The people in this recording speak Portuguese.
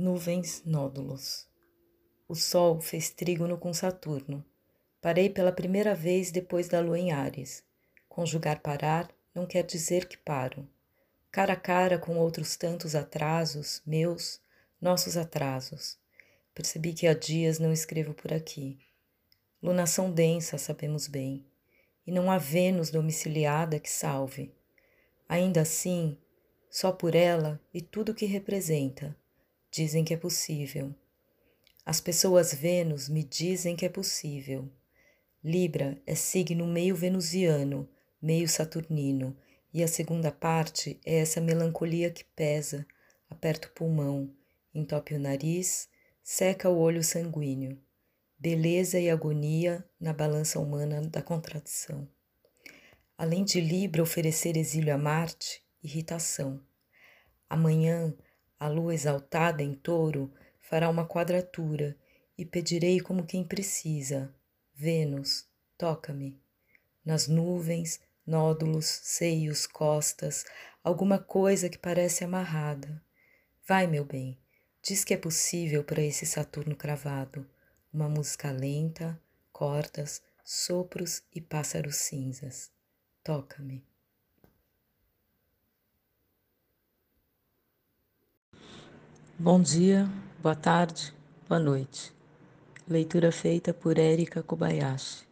Nuvens, nódulos. O Sol fez trígono com Saturno. Parei pela primeira vez depois da lua em Ares. Conjugar parar não quer dizer que paro. Cara a cara com outros tantos atrasos, meus, nossos atrasos. Percebi que há dias não escrevo por aqui. Lunação densa, sabemos bem. E não há Vênus domiciliada que salve. Ainda assim, só por ela e tudo que representa Dizem que é possível. As pessoas Vênus me dizem que é possível. Libra é signo meio venusiano, meio saturnino, e a segunda parte é essa melancolia que pesa, aperta o pulmão, entope o nariz, seca o olho sanguíneo. Beleza e agonia na balança humana da contradição. Além de Libra oferecer exílio a Marte, irritação. Amanhã a lua exaltada em touro fará uma quadratura e pedirei como quem precisa: Vênus, toca-me. Nas nuvens, nódulos, seios, costas, alguma coisa que parece amarrada. Vai, meu bem, diz que é possível para esse Saturno cravado. Uma música lenta, cordas, sopros e pássaros cinzas. Toca-me. Bom dia, boa tarde, boa noite. Leitura feita por Érica Kobayashi.